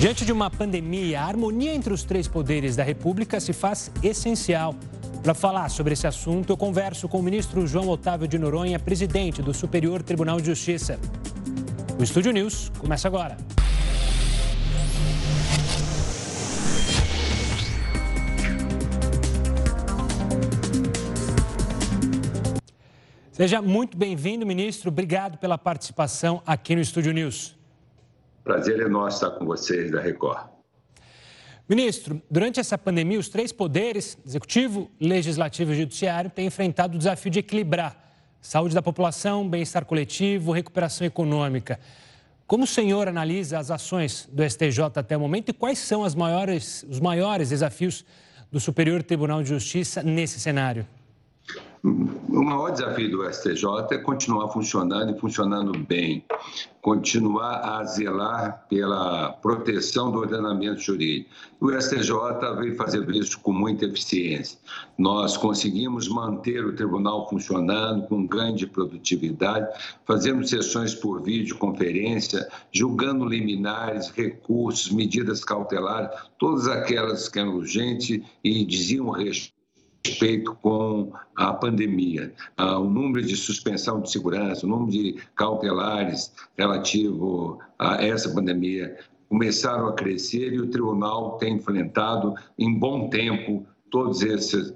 Diante de uma pandemia, a harmonia entre os três poderes da República se faz essencial. Para falar sobre esse assunto, eu converso com o ministro João Otávio de Noronha, presidente do Superior Tribunal de Justiça. O Estúdio News começa agora. Seja muito bem-vindo, ministro. Obrigado pela participação aqui no Estúdio News. Prazer é nosso estar com vocês da Record. Ministro, durante essa pandemia, os três poderes, executivo, legislativo e judiciário, têm enfrentado o desafio de equilibrar saúde da população, bem-estar coletivo, recuperação econômica. Como o senhor analisa as ações do STJ até o momento e quais são maiores, os maiores desafios do Superior Tribunal de Justiça nesse cenário? O maior desafio do STJ é continuar funcionando e funcionando bem, continuar a zelar pela proteção do ordenamento jurídico. O STJ veio fazer isso com muita eficiência. Nós conseguimos manter o tribunal funcionando com grande produtividade, fazendo sessões por videoconferência, julgando liminares, recursos, medidas cautelares, todas aquelas que eram urgentes e diziam respeito respeito com a pandemia. Ah, o número de suspensão de segurança, o número de cautelares relativo a essa pandemia começaram a crescer e o tribunal tem enfrentado em bom tempo todas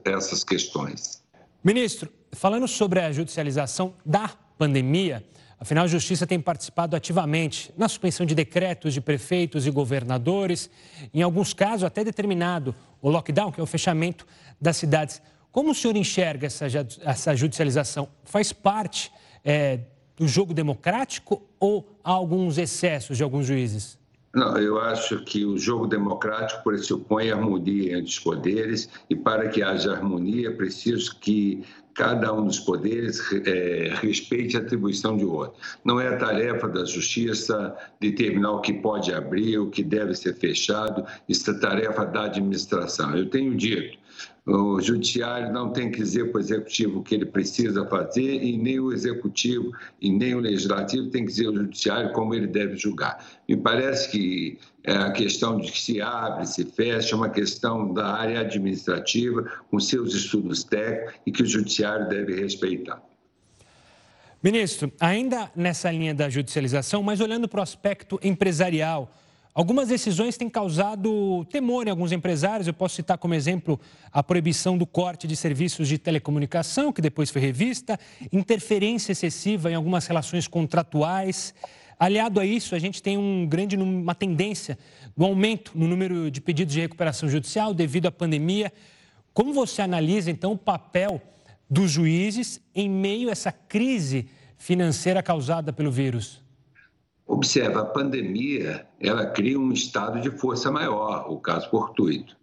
essas questões. Ministro, falando sobre a judicialização da pandemia, Afinal, a Justiça tem participado ativamente na suspensão de decretos de prefeitos e governadores, em alguns casos até determinado o lockdown, que é o fechamento das cidades. Como o senhor enxerga essa, essa judicialização? Faz parte é, do jogo democrático ou há alguns excessos de alguns juízes? Não, eu acho que o jogo democrático pressupõe harmonia entre os poderes e para que haja harmonia é preciso que cada um dos poderes é, respeite a atribuição de outro. Não é a tarefa da justiça determinar o que pode abrir, o que deve ser fechado, isso é tarefa da administração. Eu tenho dito, o judiciário não tem que dizer para o executivo o que ele precisa fazer e nem o executivo e nem o legislativo tem que dizer ao judiciário como ele deve julgar. Me parece que é a questão de que se abre, se fecha, é uma questão da área administrativa, com seus estudos técnicos e que o judiciário deve respeitar. Ministro, ainda nessa linha da judicialização, mas olhando para o aspecto empresarial, Algumas decisões têm causado temor em alguns empresários. Eu posso citar como exemplo a proibição do corte de serviços de telecomunicação, que depois foi revista, interferência excessiva em algumas relações contratuais. Aliado a isso, a gente tem um grande, uma tendência do aumento no número de pedidos de recuperação judicial devido à pandemia. Como você analisa, então, o papel dos juízes em meio a essa crise financeira causada pelo vírus? Observa, a pandemia, ela cria um estado de força maior, o caso fortuito.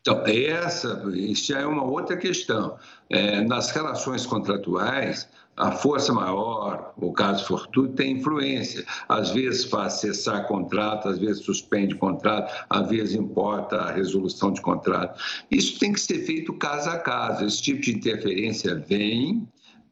Então, essa isso já é uma outra questão. É, nas relações contratuais, a força maior, o caso fortuito, tem influência. Às vezes faz cessar contrato, às vezes suspende contrato, às vezes importa a resolução de contrato. Isso tem que ser feito caso a caso. Esse tipo de interferência vem,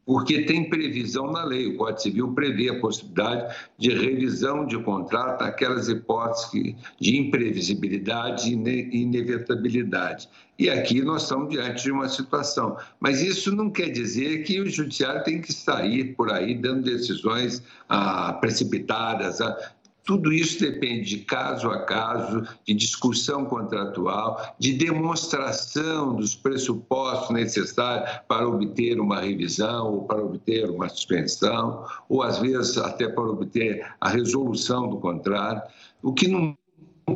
porque tem previsão na lei. O Código Civil prevê a possibilidade de revisão de contrato naquelas hipóteses de imprevisibilidade e inevitabilidade. E aqui nós estamos diante de uma situação. Mas isso não quer dizer que o judiciário tem que sair por aí dando decisões ah, precipitadas. Ah, tudo isso depende de caso a caso, de discussão contratual, de demonstração dos pressupostos necessários para obter uma revisão ou para obter uma suspensão, ou às vezes até para obter a resolução do contrato. O que não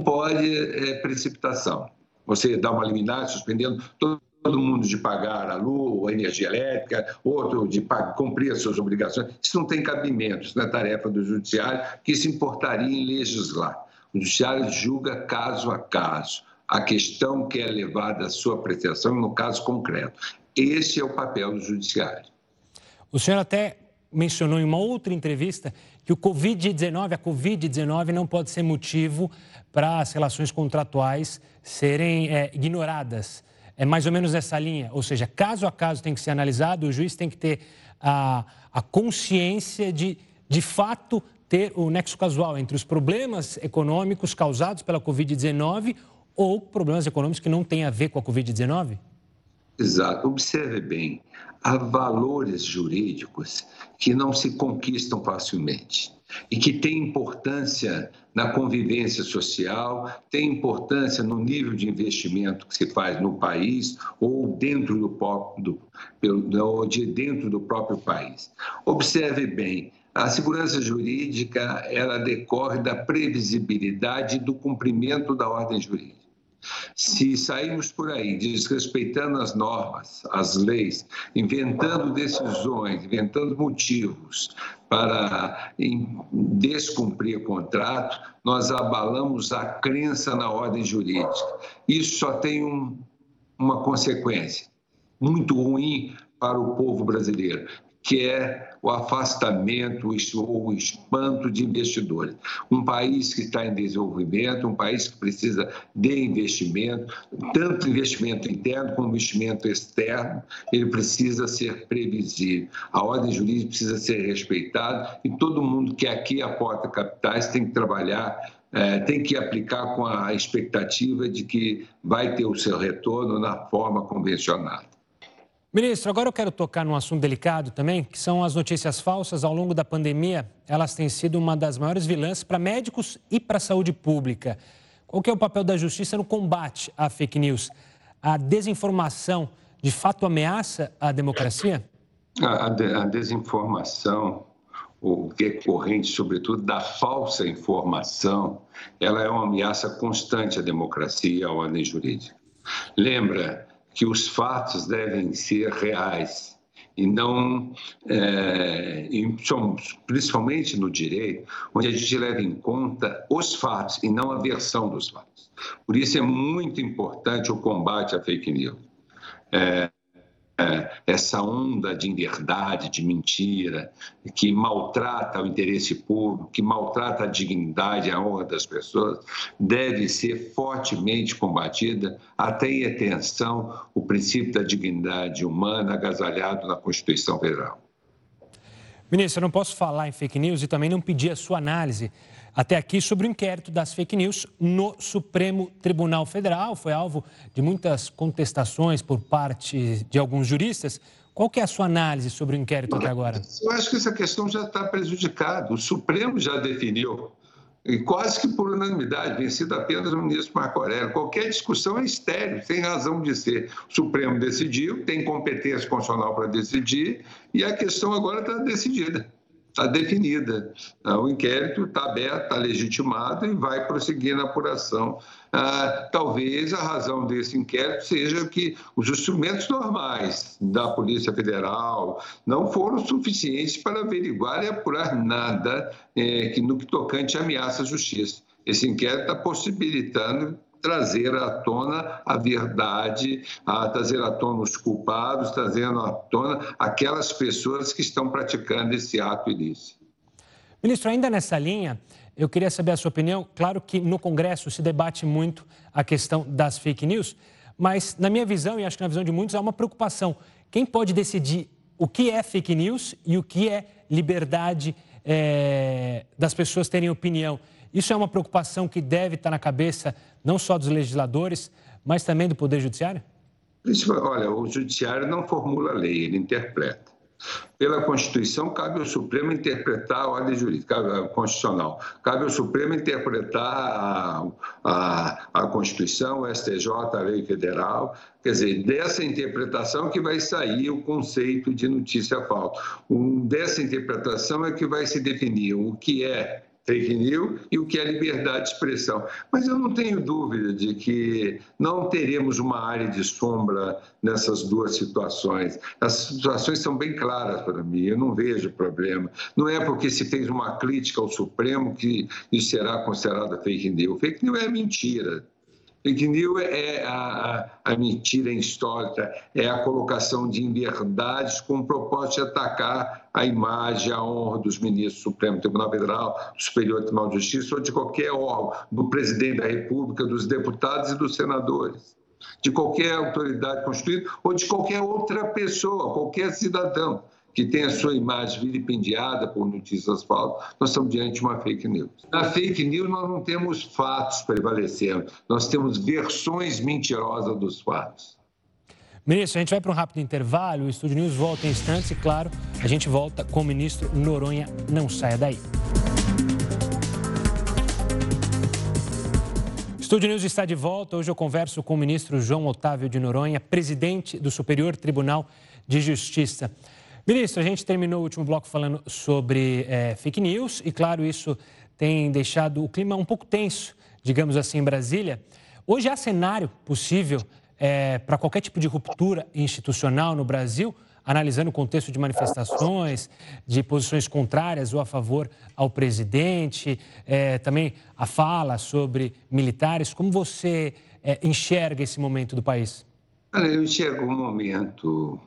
pode é precipitação. Você dá uma liminar suspendendo todo todo mundo de pagar a luz, a energia elétrica, outro de cumprir as suas obrigações. Isso não tem cabimento, isso não é tarefa do judiciário, que se importaria em legislar. O judiciário julga caso a caso a questão que é levada à sua apreciação no caso concreto. Esse é o papel do judiciário. O senhor até mencionou em uma outra entrevista que o Covid-19, a Covid-19 não pode ser motivo para as relações contratuais serem é, ignoradas é mais ou menos nessa linha. Ou seja, caso a caso tem que ser analisado, o juiz tem que ter a, a consciência de, de fato, ter o nexo casual entre os problemas econômicos causados pela Covid-19 ou problemas econômicos que não têm a ver com a Covid-19? Exato. Observe bem, há valores jurídicos que não se conquistam facilmente e que têm importância na convivência social, tem importância no nível de investimento que se faz no país ou dentro do, próprio, do, de dentro do próprio país. Observe bem, a segurança jurídica ela decorre da previsibilidade do cumprimento da ordem jurídica. Se sairmos por aí desrespeitando as normas, as leis, inventando decisões, inventando motivos para descumprir contrato, nós abalamos a crença na ordem jurídica. Isso só tem um, uma consequência muito ruim para o povo brasileiro, que é o afastamento ou o espanto de investidores. Um país que está em desenvolvimento, um país que precisa de investimento, tanto investimento interno como investimento externo, ele precisa ser previsível. A ordem jurídica precisa ser respeitada e todo mundo que aqui aporta capitais tem que trabalhar é, tem que aplicar com a expectativa de que vai ter o seu retorno na forma convencionada. Ministro, agora eu quero tocar num assunto delicado também, que são as notícias falsas. Ao longo da pandemia, elas têm sido uma das maiores vilãs para médicos e para a saúde pública. Qual é o papel da justiça no combate à fake news? A desinformação de fato ameaça a democracia? A, a, a desinformação, o decorrente, sobretudo, da falsa informação, ela é uma ameaça constante à democracia e à ordem jurídica. Lembra que os fatos devem ser reais e não, é, principalmente no direito, onde a gente leva em conta os fatos e não a versão dos fatos. Por isso é muito importante o combate à fake news. É, essa onda de inverdade, de mentira, que maltrata o interesse público, que maltrata a dignidade, a honra das pessoas, deve ser fortemente combatida, até em atenção o princípio da dignidade humana agasalhado na Constituição Federal. Ministro, eu não posso falar em fake news e também não pedir a sua análise até aqui sobre o inquérito das fake news no Supremo Tribunal Federal. Foi alvo de muitas contestações por parte de alguns juristas. Qual que é a sua análise sobre o inquérito até agora? Eu acho que essa questão já está prejudicada. O Supremo já definiu, e quase que por unanimidade, vencido apenas o ministro Marco Aurélio. Qualquer discussão é estéreo, tem razão de ser. O Supremo decidiu, tem competência constitucional para decidir, e a questão agora está decidida está definida. Ah, o inquérito está aberto, está legitimado e vai prosseguir na apuração. Ah, talvez a razão desse inquérito seja que os instrumentos normais da Polícia Federal não foram suficientes para averiguar e apurar nada que no que tocante ameaça à justiça. Esse inquérito está possibilitando trazer à tona a verdade, a trazer à tona os culpados, trazendo à tona aquelas pessoas que estão praticando esse ato ilícito. Ministro, ainda nessa linha, eu queria saber a sua opinião. Claro que no Congresso se debate muito a questão das fake news, mas na minha visão, e acho que na visão de muitos, há uma preocupação. Quem pode decidir o que é fake news e o que é liberdade é, das pessoas terem opinião? Isso é uma preocupação que deve estar na cabeça não só dos legisladores, mas também do Poder Judiciário? Olha, o Judiciário não formula a lei, ele interpreta. Pela Constituição, cabe ao Supremo interpretar a ordem jurídica a constitucional. Cabe ao Supremo interpretar a, a, a Constituição, o STJ, a lei federal. Quer dizer, dessa interpretação que vai sair o conceito de notícia falsa. Um, dessa interpretação é que vai se definir o que é fake news e o que é liberdade de expressão. Mas eu não tenho dúvida de que não teremos uma área de sombra nessas duas situações. As situações são bem claras para mim, eu não vejo problema. Não é porque se fez uma crítica ao Supremo que isso será considerado fake news. Fake news é mentira. Fake news é a, a, mentira histórica, é a colocação de inverdades com o propósito de atacar a imagem, a honra dos ministros do Supremo Tribunal Federal, do Superior Tribunal de Justiça ou de qualquer órgão, do presidente da República, dos deputados e dos senadores, de qualquer autoridade constituída ou de qualquer outra pessoa, qualquer cidadão. Que tem a sua imagem vilipendiada por notícias falsas, nós estamos diante de uma fake news. Na fake news, nós não temos fatos prevalecendo, nós temos versões mentirosas dos fatos. Ministro, a gente vai para um rápido intervalo, o Estúdio News volta em instantes e, claro, a gente volta com o ministro Noronha. Não saia daí. Estúdio News está de volta. Hoje eu converso com o ministro João Otávio de Noronha, presidente do Superior Tribunal de Justiça. Ministro, a gente terminou o último bloco falando sobre é, fake news e, claro, isso tem deixado o clima um pouco tenso, digamos assim, em Brasília. Hoje há cenário possível é, para qualquer tipo de ruptura institucional no Brasil, analisando o contexto de manifestações, de posições contrárias ou a favor ao presidente, é, também a fala sobre militares. Como você é, enxerga esse momento do país? Eu enxergo um momento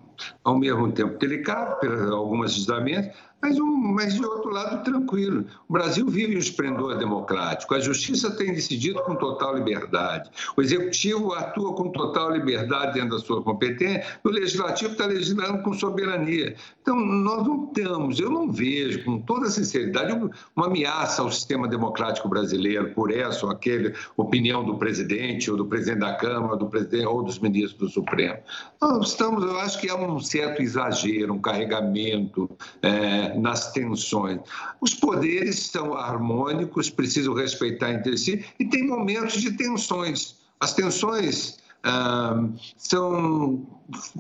ao mesmo tempo delicado, por alguns desdamentos, mas, um, mas de outro lado tranquilo. O Brasil vive um esplendor democrático, a justiça tem decidido com total liberdade, o executivo atua com total liberdade dentro da sua competência, o legislativo está legislando com soberania. Então, nós não temos, eu não vejo, com toda sinceridade, uma ameaça ao sistema democrático brasileiro por essa ou aquela opinião do presidente, ou do presidente da Câmara, do presidente, ou dos ministros do Supremo. Nós estamos, eu acho que é um certo exagero, um carregamento. É, nas tensões. Os poderes são harmônicos, precisam respeitar entre si e tem momentos de tensões. As tensões ah, são,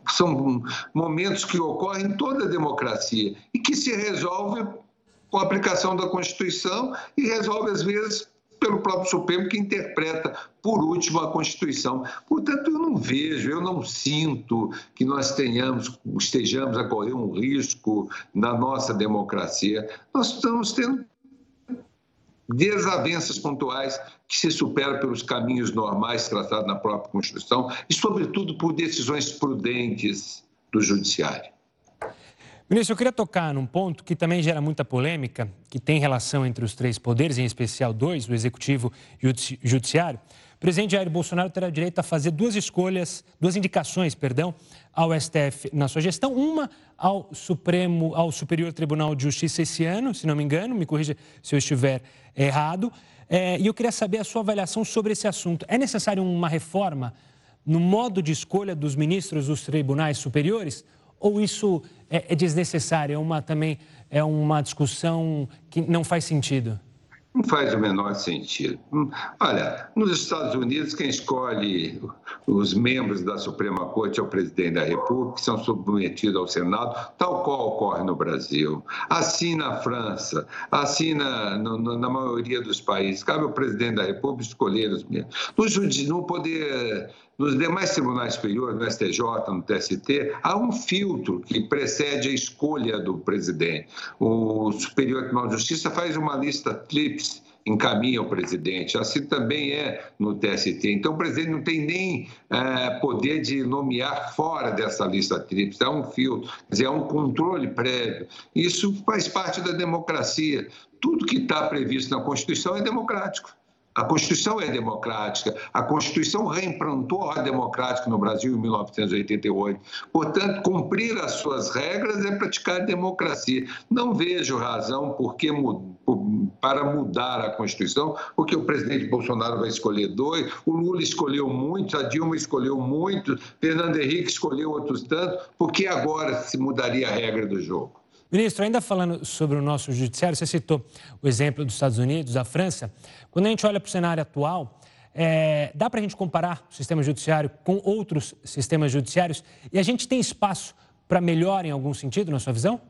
são momentos que ocorrem em toda a democracia e que se resolve com a aplicação da Constituição e resolve, às vezes, pelo próprio Supremo, que interpreta, por último, a Constituição. Portanto, eu não vejo, eu não sinto que nós tenhamos, estejamos a correr um risco na nossa democracia. Nós estamos tendo desavenças pontuais que se superam pelos caminhos normais traçados na própria Constituição e, sobretudo, por decisões prudentes do Judiciário. Ministro, eu queria tocar num ponto que também gera muita polêmica, que tem relação entre os três poderes, em especial dois, o Executivo e o Judiciário. O presidente Jair Bolsonaro terá direito a fazer duas escolhas, duas indicações, perdão, ao STF na sua gestão. Uma ao Supremo, ao Superior Tribunal de Justiça esse ano, se não me engano, me corrija se eu estiver errado. É, e eu queria saber a sua avaliação sobre esse assunto. É necessário uma reforma no modo de escolha dos ministros dos tribunais superiores? Ou isso é, é desnecessário? É uma, também é uma discussão que não faz sentido? Não faz o menor sentido. Olha, nos Estados Unidos, quem escolhe os membros da Suprema Corte é o presidente da República, que são submetidos ao Senado, tal qual ocorre no Brasil. Assim na França, assim na, na, na maioria dos países. Cabe ao presidente da República escolher os membros. No, no poder nos demais tribunais superiores, no STJ, no TST, há um filtro que precede a escolha do presidente. O Superior Tribunal de Justiça faz uma lista TRIPS, encaminha ao presidente. Assim também é no TST. Então, o presidente não tem nem é, poder de nomear fora dessa lista TRIPS. Há um filtro, quer dizer, há um controle prévio. Isso faz parte da democracia. Tudo que está previsto na Constituição é democrático. A Constituição é democrática. A Constituição reimplantou a democrática no Brasil em 1988. Portanto, cumprir as suas regras é praticar democracia. Não vejo razão por que, para mudar a Constituição, porque o presidente Bolsonaro vai escolher dois, o Lula escolheu muitos, a Dilma escolheu muitos, Fernando Henrique escolheu outros tantos, por que agora se mudaria a regra do jogo? Ministro, ainda falando sobre o nosso judiciário, você citou o exemplo dos Estados Unidos, da França. Quando a gente olha para o cenário atual, é, dá para a gente comparar o sistema judiciário com outros sistemas judiciários e a gente tem espaço para melhor em algum sentido, na sua visão?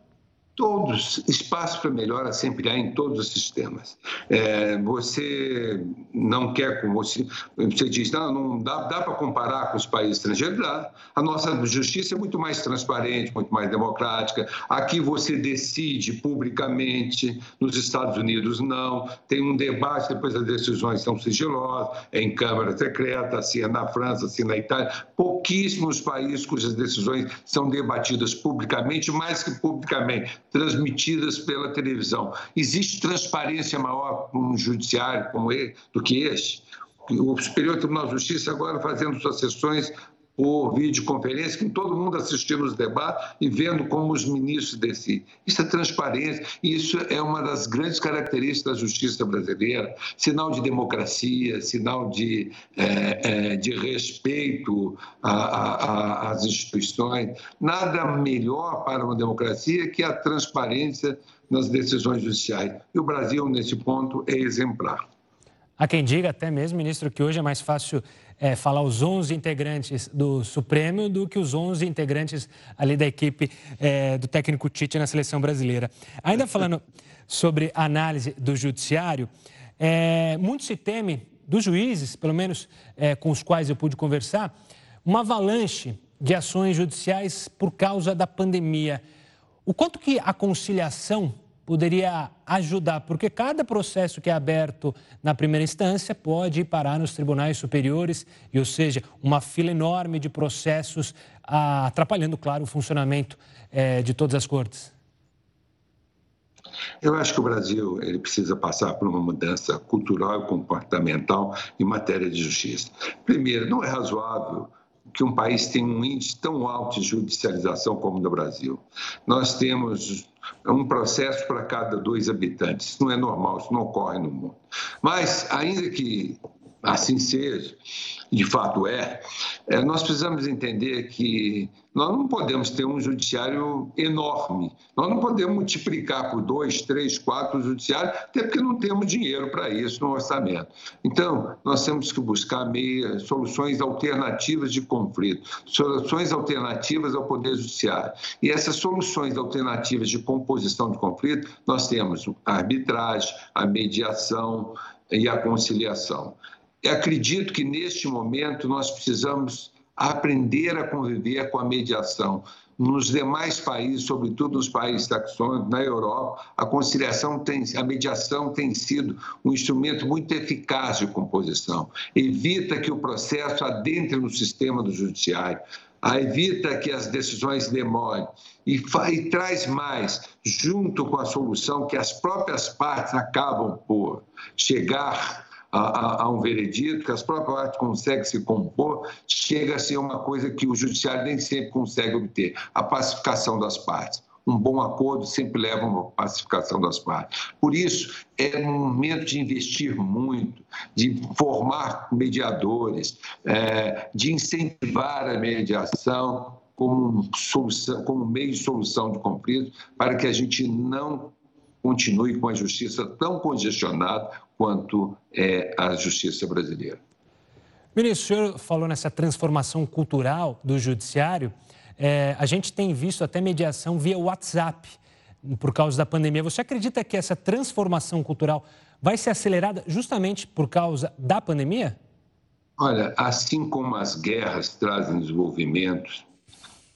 Todos, espaço para melhora sempre há em todos os sistemas. É, você não quer, como você, você diz, não, não dá, dá para comparar com os países estrangeiros? Dá. A nossa justiça é muito mais transparente, muito mais democrática. Aqui você decide publicamente, nos Estados Unidos não. Tem um debate, depois as decisões são sigilosas, é em Câmara Secreta, assim é na França, assim na Itália. Pouquíssimos países cujas decisões são debatidas publicamente, mais que publicamente transmitidas pela televisão. Existe transparência maior num judiciário como ele, do que este? O Superior Tribunal de Justiça agora fazendo suas sessões por videoconferência, com todo mundo assistindo os debates e vendo como os ministros decidem. Isso é transparência, isso é uma das grandes características da justiça brasileira, sinal de democracia, sinal de, é, é, de respeito às instituições. Nada melhor para uma democracia que a transparência nas decisões judiciais. E o Brasil, nesse ponto, é exemplar. Há quem diga até mesmo, ministro, que hoje é mais fácil é, falar os 11 integrantes do Supremo do que os 11 integrantes ali da equipe é, do técnico Tite na seleção brasileira. Ainda falando sobre a análise do judiciário, é, muito se teme dos juízes, pelo menos é, com os quais eu pude conversar, uma avalanche de ações judiciais por causa da pandemia. O quanto que a conciliação poderia ajudar, porque cada processo que é aberto na primeira instância pode ir parar nos tribunais superiores, e, ou seja, uma fila enorme de processos ah, atrapalhando, claro, o funcionamento eh, de todas as cortes. Eu acho que o Brasil ele precisa passar por uma mudança cultural e comportamental em matéria de justiça. Primeiro, não é razoável que um país tenha um índice tão alto de judicialização como no Brasil. Nós temos um processo para cada dois habitantes. Isso não é normal, isso não ocorre no mundo. Mas, ainda que assim seja, de fato é, é, nós precisamos entender que nós não podemos ter um judiciário enorme, nós não podemos multiplicar por dois, três, quatro judiciários, até porque não temos dinheiro para isso no orçamento. Então, nós temos que buscar meia, soluções alternativas de conflito, soluções alternativas ao Poder Judiciário. E essas soluções alternativas de composição de conflito, nós temos a arbitragem, a mediação e a conciliação. Eu acredito que neste momento nós precisamos aprender a conviver com a mediação. Nos demais países, sobretudo nos países taxônicos, na Europa, a conciliação tem, a mediação tem sido um instrumento muito eficaz de composição. Evita que o processo adentre no sistema do judiciário, evita que as decisões demorem e, e traz mais, junto com a solução que as próprias partes acabam por chegar a, a, um veredito, que as próprias partes conseguem se compor, chega a ser uma coisa que o judiciário nem sempre consegue obter, a pacificação das partes. Um bom acordo sempre leva a uma pacificação das partes. Por isso, é um momento de investir muito, de formar mediadores, é, de incentivar a mediação como, solução, como meio de solução de conflitos, para que a gente não continue com a justiça tão congestionada quanto é a justiça brasileira. Ministro, o senhor falou nessa transformação cultural do judiciário. É, a gente tem visto até mediação via WhatsApp por causa da pandemia. Você acredita que essa transformação cultural vai ser acelerada justamente por causa da pandemia? Olha, assim como as guerras trazem desenvolvimentos,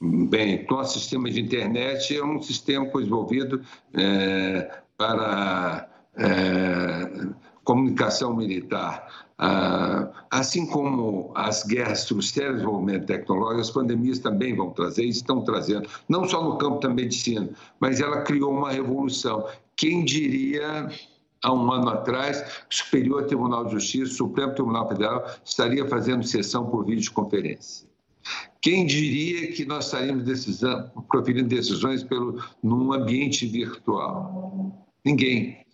bem, nosso sistema de internet é um sistema desenvolvido é, para é, comunicação militar. Ah, assim como as guerras trouxeram desenvolvimento tecnológico, as pandemias também vão trazer estão trazendo, não só no campo da medicina, mas ela criou uma revolução. Quem diria há um ano atrás, o Superior Tribunal de Justiça, o Supremo Tribunal Federal, estaria fazendo sessão por videoconferência. Quem diria que nós estaríamos decisão, proferindo decisões pelo, num ambiente virtual? Ninguém.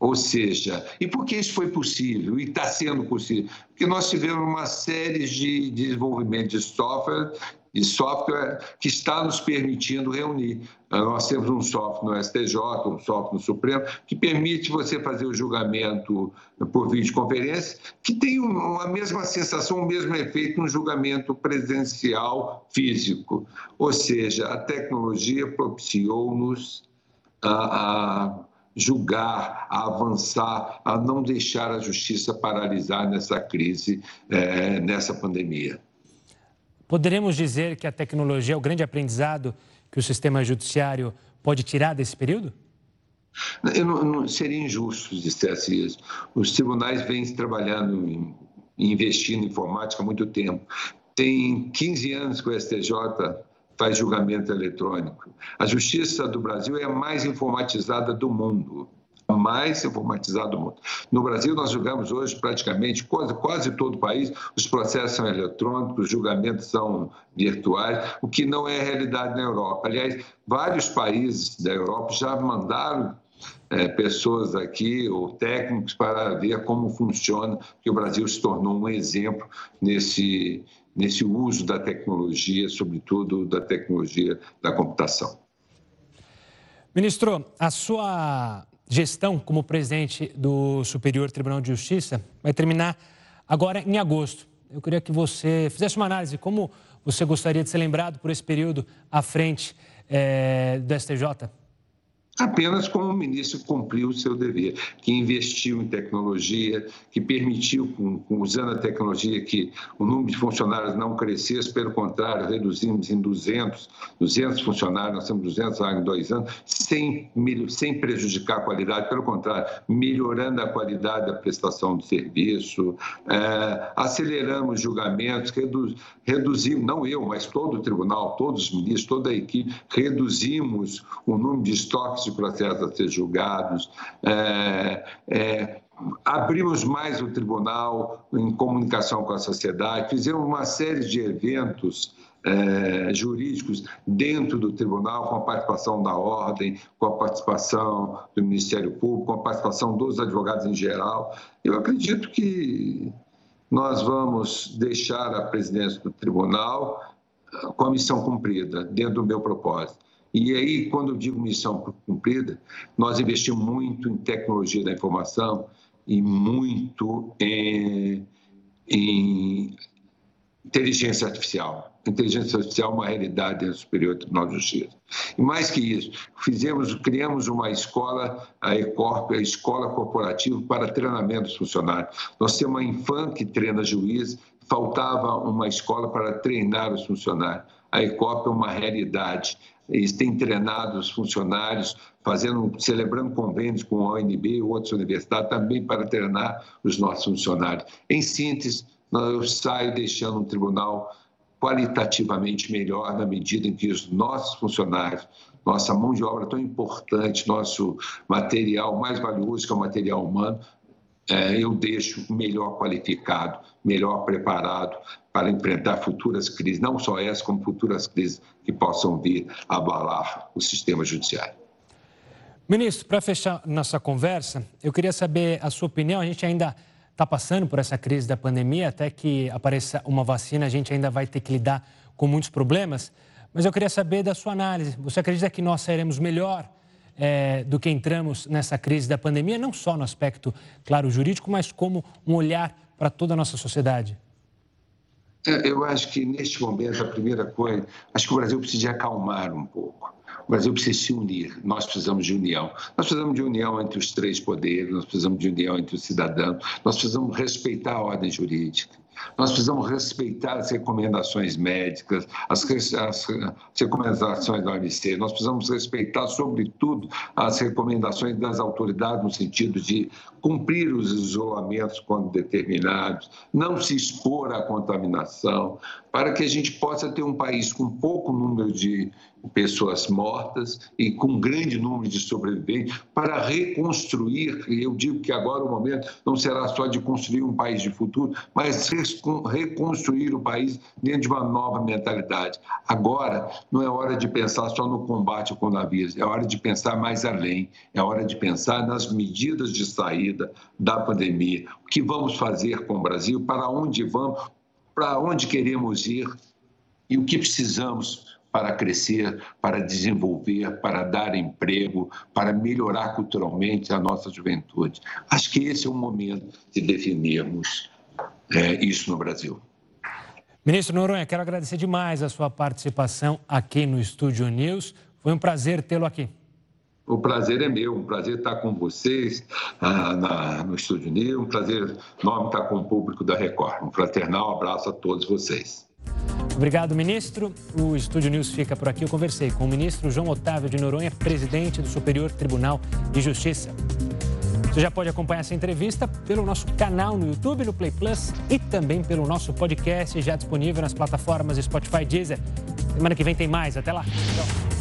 Ou seja, e por que isso foi possível e está sendo possível? Porque nós tivemos uma série de desenvolvimento de software de software que está nos permitindo reunir. Nós temos um software no STJ, um software no Supremo, que permite você fazer o julgamento por videoconferência, que tem a mesma sensação, o mesmo efeito no julgamento presencial físico. Ou seja, a tecnologia propiciou-nos a, a julgar, a avançar, a não deixar a justiça paralisar nessa crise, é, nessa pandemia. Poderemos dizer que a tecnologia é o grande aprendizado que o sistema judiciário pode tirar desse período? Eu não, não seria injusto se dissesse isso. Os tribunais vêm trabalhando investindo em informática há muito tempo. Tem 15 anos que o STJ faz julgamento eletrônico. A justiça do Brasil é a mais informatizada do mundo. mais informatizado do mundo. No Brasil, nós julgamos hoje praticamente quase, quase todo o país, os processos são eletrônicos, os julgamentos são virtuais, o que não é realidade na Europa. Aliás, vários países da Europa já mandaram é, pessoas aqui ou técnicos para ver como funciona, que o Brasil se tornou um exemplo nesse, nesse uso da tecnologia, sobretudo da tecnologia da computação. Ministro, a sua gestão como presidente do Superior Tribunal de Justiça vai terminar agora em agosto. Eu queria que você fizesse uma análise como você gostaria de ser lembrado por esse período à frente é, do STJ apenas como o ministro cumpriu o seu dever, que investiu em tecnologia, que permitiu, usando a tecnologia, que o número de funcionários não crescesse, pelo contrário, reduzimos em 200, 200 funcionários, nós temos 200 lá em dois anos, sem, sem prejudicar a qualidade, pelo contrário, melhorando a qualidade da prestação do serviço, é, aceleramos julgamentos, reduz, reduzimos, não eu, mas todo o tribunal, todos os ministros, toda a equipe, reduzimos o número de estoques de processos a ser julgados, é, é, abrimos mais o tribunal em comunicação com a sociedade, fizemos uma série de eventos é, jurídicos dentro do tribunal, com a participação da ordem, com a participação do Ministério Público, com a participação dos advogados em geral. Eu acredito que nós vamos deixar a presidência do tribunal com a missão cumprida, dentro do meu propósito e aí, quando eu digo missão cumprida, nós investimos muito em tecnologia da informação e muito em, em inteligência artificial. Inteligência artificial é uma realidade do Superior Tribunal de Justiça. E mais que isso, fizemos, criamos uma escola, a ECORP, a Escola Corporativa para Treinamento dos Funcionários. Nós temos uma Infam que treina juiz, faltava uma escola para treinar os funcionários. A ECOP é uma realidade. Eles têm treinado os funcionários, fazendo, celebrando convênios com a ONB e outras universidades também para treinar os nossos funcionários. Em síntese, eu saio deixando um tribunal qualitativamente melhor na medida em que os nossos funcionários, nossa mão de obra tão importante, nosso material mais valioso que é o material humano, eu deixo melhor qualificado, melhor preparado para enfrentar futuras crises, não só essa, como futuras crises que possam vir abalar o sistema judiciário. Ministro, para fechar nossa conversa, eu queria saber a sua opinião. A gente ainda está passando por essa crise da pandemia, até que apareça uma vacina, a gente ainda vai ter que lidar com muitos problemas. Mas eu queria saber da sua análise. Você acredita que nós sairemos melhor é, do que entramos nessa crise da pandemia, não só no aspecto, claro, jurídico, mas como um olhar para toda a nossa sociedade? É, eu acho que neste momento a primeira coisa, acho que o Brasil precisa acalmar um pouco. O Brasil precisa se unir, nós precisamos de união. Nós precisamos de união entre os três poderes, nós precisamos de união entre os cidadãos, nós precisamos respeitar a ordem jurídica. Nós precisamos respeitar as recomendações médicas, as, as, recomendações da OMC, nós precisamos respeitar, sobretudo, as recomendações das autoridades no sentido de cumprir os isolamentos quando determinados, não se expor à contaminação, para que a gente possa ter um país com pouco número de pessoas mortas e com um grande número de sobreviventes para reconstruir. Eu digo que agora o momento não será só de construir um país de futuro, mas reconstruir o país dentro de uma nova mentalidade. Agora não é hora de pensar só no combate ao coronavírus, é hora de pensar mais além, é hora de pensar nas medidas de saída da pandemia. O que vamos fazer com o Brasil? Para onde vamos? Para onde queremos ir? E o que precisamos para crescer, para desenvolver, para dar emprego, para melhorar culturalmente a nossa juventude. Acho que esse é o momento de definirmos é, isso no Brasil. Ministro Noronha, quero agradecer demais a sua participação aqui no Estúdio News. Foi um prazer tê-lo aqui. O prazer é meu, um prazer estar com vocês ah, na, no Estúdio News, um prazer enorme estar com o público da Record. Um fraternal abraço a todos vocês. Obrigado, ministro. O Estúdio News fica por aqui. Eu conversei com o ministro João Otávio de Noronha, presidente do Superior Tribunal de Justiça. Você já pode acompanhar essa entrevista pelo nosso canal no YouTube, no Play Plus e também pelo nosso podcast já disponível nas plataformas Spotify Deezer. Semana que vem tem mais. Até lá. Tchau.